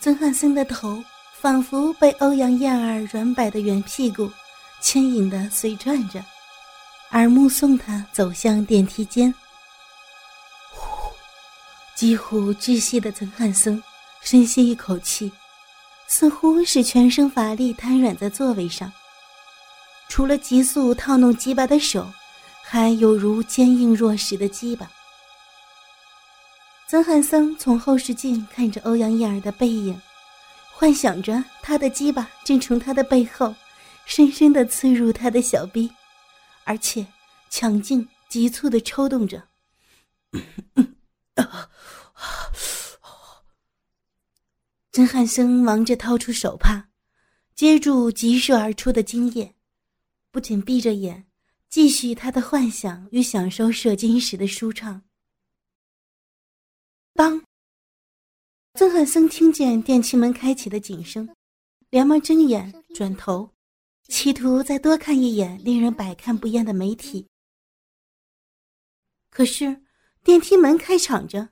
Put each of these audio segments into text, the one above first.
曾汉森的头仿佛被欧阳燕儿软摆的圆屁股牵引的随转着，而目送他走向电梯间。呼，几乎窒息的曾汉森深吸一口气，似乎是全身乏力瘫软在座位上。除了急速套弄鸡巴的手，还有如坚硬若石的鸡巴。曾汉森从后视镜看着欧阳燕儿的背影，幻想着他的鸡巴正从他的背后，深深的刺入他的小臂，而且强劲急促的抽动着。曾汉森忙着掏出手帕，接住急射而出的精液，不仅闭着眼，继续他的幻想与享受射精时的舒畅。当，曾汉森听见电梯门开启的警声，连忙睁眼转头，企图再多看一眼令人百看不厌的媒体。可是电梯门开敞着，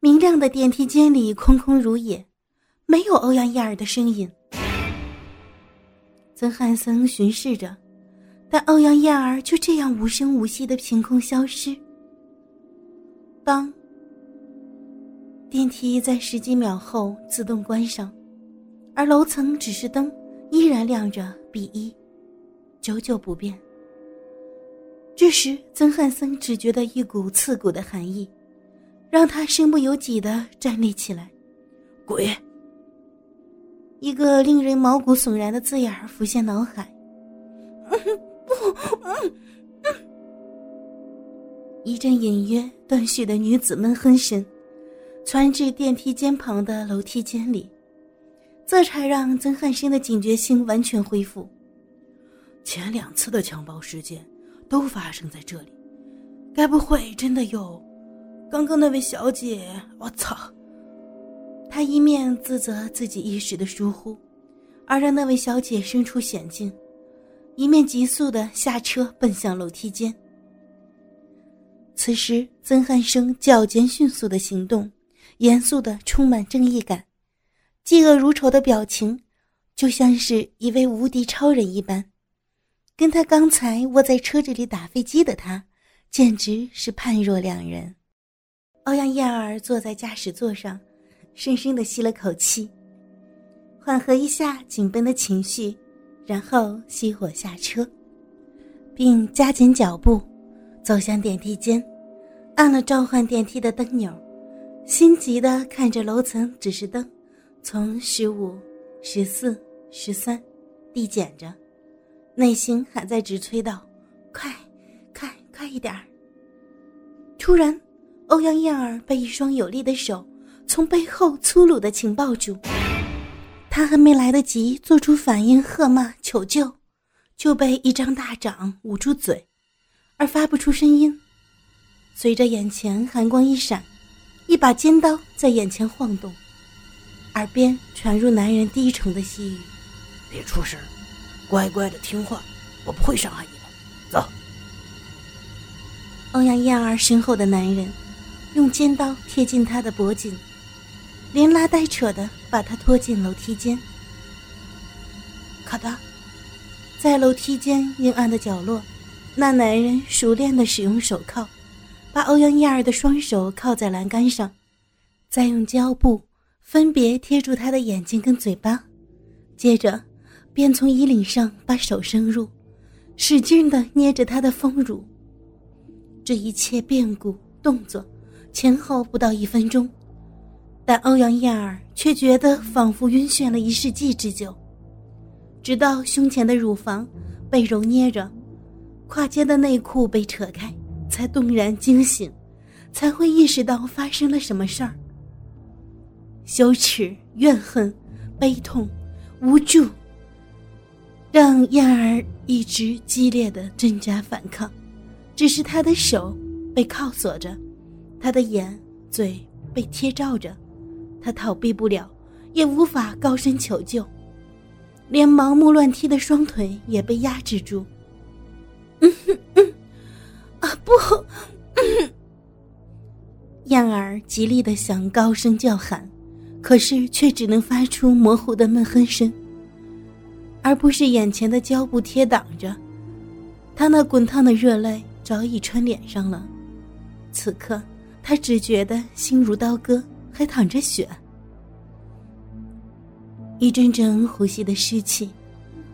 明亮的电梯间里空空如也，没有欧阳燕儿的身影。曾汉森巡视着，但欧阳燕儿就这样无声无息的凭空消失。当。电梯在十几秒后自动关上，而楼层指示灯依然亮着 B 一，久久不变。这时，曾汉森只觉得一股刺骨的寒意，让他身不由己的站立起来。鬼！一个令人毛骨悚然的字眼浮现脑海。不一阵隐约断续的女子闷哼声。窜至电梯间旁的楼梯间里，这才让曾汉生的警觉性完全恢复。前两次的强暴事件都发生在这里，该不会真的有？刚刚那位小姐，我操！他一面自责自己一时的疏忽，而让那位小姐身处险境，一面急速的下车奔向楼梯间。此时，曾汉生脚尖迅速的行动。严肃的，充满正义感，嫉恶如仇的表情，就像是一位无敌超人一般。跟他刚才窝在车子里打飞机的他，简直是判若两人。欧阳燕儿坐在驾驶座上，深深的吸了口气，缓和一下紧绷的情绪，然后熄火下车，并加紧脚步，走向电梯间，按了召唤电梯的灯钮。心急的看着楼层指示灯，从十五、十四、十三递减着，内心还在直催道：“快，快，快一点儿！”突然，欧阳燕儿被一双有力的手从背后粗鲁的紧抱住，她还没来得及做出反应，喝骂求救，就被一张大掌捂住嘴，而发不出声音。随着眼前寒光一闪。一把尖刀在眼前晃动，耳边传入男人低沉的细语：“别出声，乖乖的听话，我不会伤害你的。”走。欧阳燕儿身后的男人用尖刀贴近她的脖颈，连拉带扯的把她拖进楼梯间。咔嗒，在楼梯间阴暗的角落，那男人熟练的使用手铐。把欧阳燕儿的双手铐在栏杆上，再用胶布分别贴住她的眼睛跟嘴巴，接着便从衣领上把手伸入，使劲的捏着她的丰乳。这一切变故动作前后不到一分钟，但欧阳燕儿却觉得仿佛晕眩了一世纪之久。直到胸前的乳房被揉捏着，胯间的内裤被扯开。才动然惊醒，才会意识到发生了什么事儿。羞耻、怨恨、悲痛、无助，让燕儿一直激烈的挣扎反抗。只是他的手被铐锁着，他的眼、嘴被贴罩着，他逃避不了，也无法高声求救，连盲目乱踢的双腿也被压制住。嗯哼嗯。不！燕儿极力的想高声叫喊，可是却只能发出模糊的闷哼声，而不是眼前的胶布贴挡着。他那滚烫的热泪早已穿脸上了，此刻他只觉得心如刀割，还淌着血。一阵阵呼吸的湿气，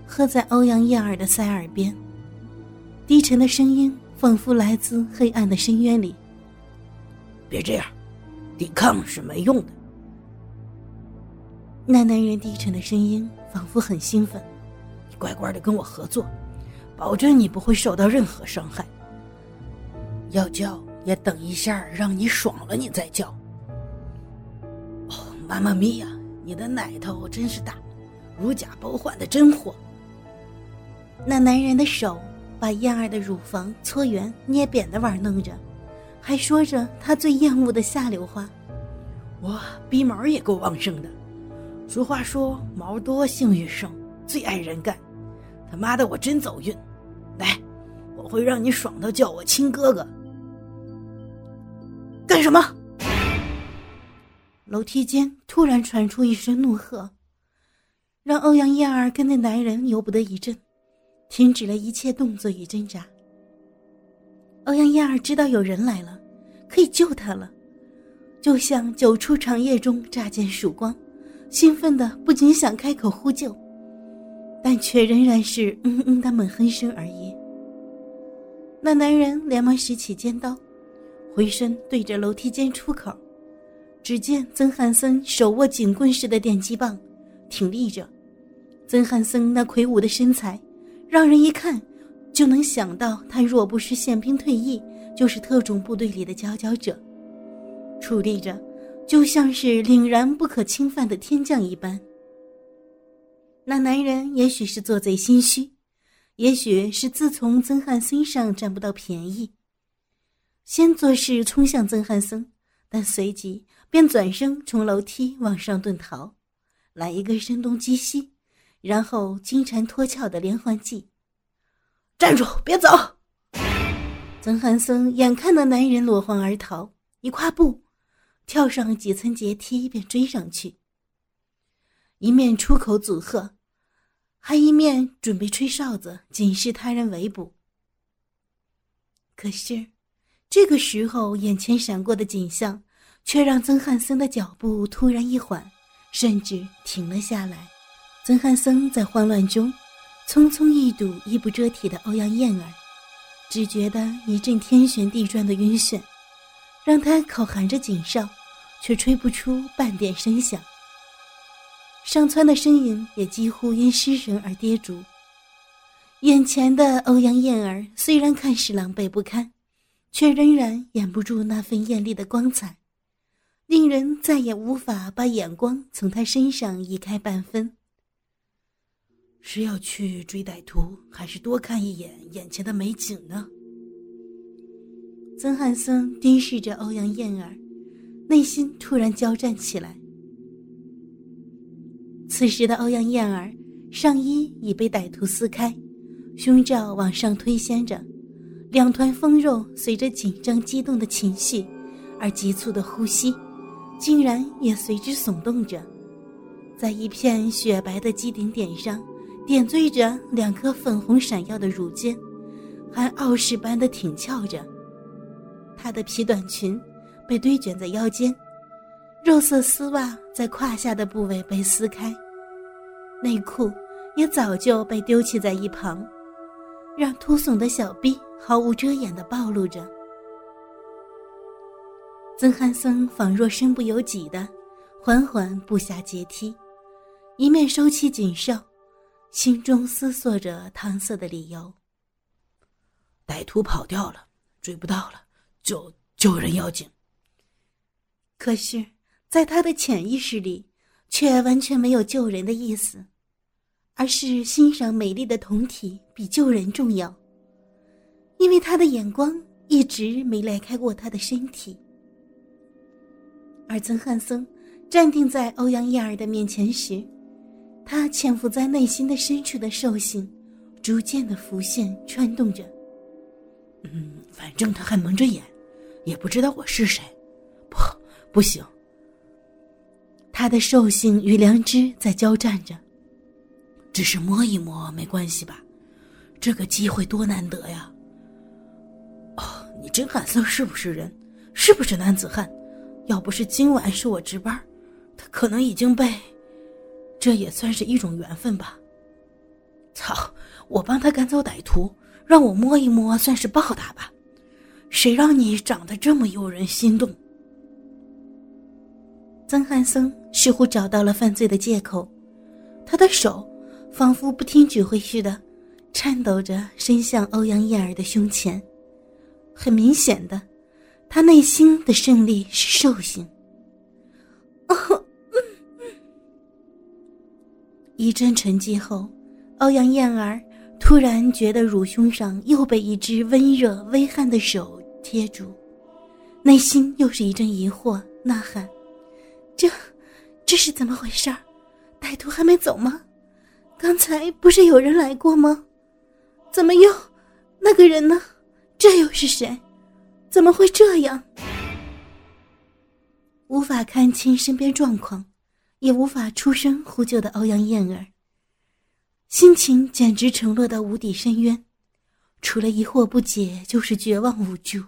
喝在欧阳燕儿的腮耳边，低沉的声音仿佛来自黑暗的深渊里。别这样，抵抗是没用的。那男人低沉的声音仿佛很兴奋：“你乖乖的跟我合作，保证你不会受到任何伤害。要叫也等一下，让你爽了你再叫。”哦，妈妈咪呀，你的奶头真是大，如假包换的真货。那男人的手把燕儿的乳房搓圆捏扁的玩弄着，还说着他最厌恶的下流话：“我，逼毛也够旺盛的。”俗话说：“毛多性欲盛，最爱人干。”他妈的，我真走运！来，我会让你爽到叫我亲哥哥。干什么？楼梯间突然传出一声怒喝，让欧阳燕儿跟那男人由不得一震，停止了一切动作与挣扎。欧阳燕儿知道有人来了，可以救他了，就像九出长夜中乍见曙光。兴奋的不仅想开口呼救，但却仍然是嗯嗯的闷哼声而已。那男人连忙拾起尖刀，回身对着楼梯间出口。只见曾汉森手握警棍似的电击棒，挺立着。曾汉森那魁梧的身材，让人一看就能想到他若不是宪兵退役，就是特种部队里的佼佼者。矗立着。就像是凛然不可侵犯的天将一般。那男人也许是做贼心虚，也许是自从曾汉森上占不到便宜，先做事冲向曾汉森，但随即便转身从楼梯往上遁逃，来一个声东击西，然后金蝉脱壳的连环计。站住，别走！曾汉森眼看那男人落荒而逃，一跨步。跳上几层阶梯，便追上去。一面出口阻吓，还一面准备吹哨子警示他人围捕。可是，这个时候眼前闪过的景象，却让曾汉森的脚步突然一缓，甚至停了下来。曾汉森在慌乱中，匆匆一睹衣不遮体的欧阳燕儿，只觉得一阵天旋地转的晕眩。让他口含着锦哨，却吹不出半点声响。上蹿的身影也几乎因失神而跌足。眼前的欧阳燕儿虽然看似狼狈不堪，却仍然掩不住那份艳丽的光彩，令人再也无法把眼光从她身上移开半分。是要去追歹徒，还是多看一眼眼前的美景呢？曾汉森盯视着欧阳燕儿，内心突然交战起来。此时的欧阳燕儿上衣已被歹徒撕开，胸罩往上推掀着，两团丰肉随着紧张激动的情绪而急促的呼吸，竟然也随之耸动着，在一片雪白的基顶点上点缀着两颗粉红闪耀的乳尖，还傲视般的挺翘着。她的皮短裙被堆卷在腰间，肉色丝袜在胯下的部位被撕开，内裤也早就被丢弃在一旁，让凸耸的小臂毫无遮掩的暴露着。曾汉森仿若身不由己的缓缓步下阶梯，一面收起锦哨，心中思索着搪塞的理由。歹徒跑掉了，追不到了。救救人要紧。可是，在他的潜意识里，却完全没有救人的意思，而是欣赏美丽的酮体比救人重要。因为他的眼光一直没离开过他的身体。而曾汉森站定在欧阳燕儿的面前时，他潜伏在内心的深处的兽性，逐渐的浮现穿动着。嗯，反正他还蒙着眼。也不知道我是谁，不，不行。他的兽性与良知在交战着。只是摸一摸没关系吧？这个机会多难得呀！哦，你真敢说是不是人？是不是男子汉？要不是今晚是我值班，他可能已经被……这也算是一种缘分吧。操！我帮他赶走歹徒，让我摸一摸，算是报答吧。谁让你长得这么诱人心动？曾汉森似乎找到了犯罪的借口，他的手仿佛不听指挥似的，颤抖着伸向欧阳燕儿的胸前。很明显的，他内心的胜利是兽性。一阵沉寂后，欧阳燕儿。突然觉得乳胸上又被一只温热微汗的手贴住，内心又是一阵疑惑，呐喊：“这，这是怎么回事？歹徒还没走吗？刚才不是有人来过吗？怎么又……那个人呢？这又是谁？怎么会这样？”无法看清身边状况，也无法出声呼救的欧阳燕儿。心情简直沉落到无底深渊，除了疑惑不解，就是绝望无助。